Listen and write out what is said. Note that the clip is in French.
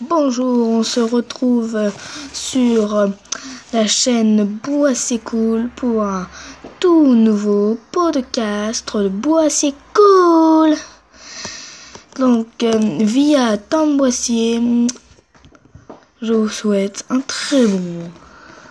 Bonjour, on se retrouve sur la chaîne Boissy Cool pour un tout nouveau podcast de Boissy Cool. Donc, euh, via Tom Boissier, je vous souhaite un très bon